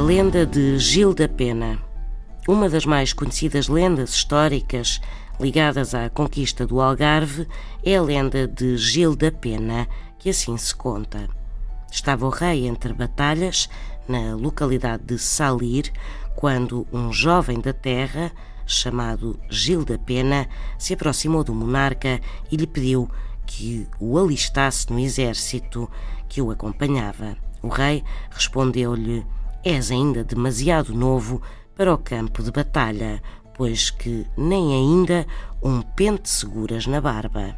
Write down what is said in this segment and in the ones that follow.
lenda de Gil da Pena. Uma das mais conhecidas lendas históricas ligadas à conquista do Algarve é a lenda de Gil da Pena, que assim se conta. Estava o rei entre batalhas, na localidade de Salir, quando um jovem da terra, chamado Gil da Pena, se aproximou do monarca e lhe pediu que o alistasse no exército que o acompanhava. O rei respondeu-lhe: És ainda demasiado novo para o campo de batalha, pois que nem ainda um pente seguras na barba.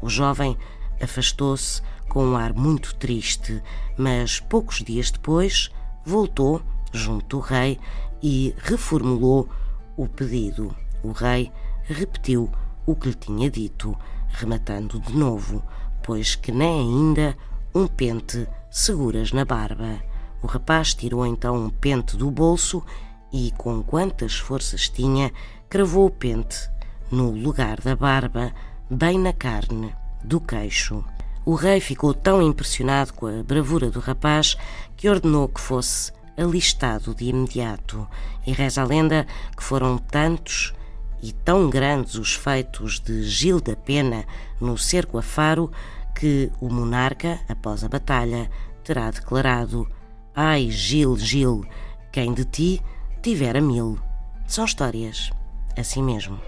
O jovem afastou-se com um ar muito triste, mas poucos dias depois voltou junto do rei e reformulou o pedido. O rei repetiu o que lhe tinha dito, rematando de novo, pois que nem ainda um pente seguras na barba. O rapaz tirou então um pente do bolso e, com quantas forças tinha, cravou o pente no lugar da barba, bem na carne do queixo. O rei ficou tão impressionado com a bravura do rapaz que ordenou que fosse alistado de imediato. E reza a lenda que foram tantos e tão grandes os feitos de Gil da Pena no cerco a Faro que o monarca, após a batalha, terá declarado: Ai, Gil, Gil, quem de ti tivera mil. São histórias assim mesmo.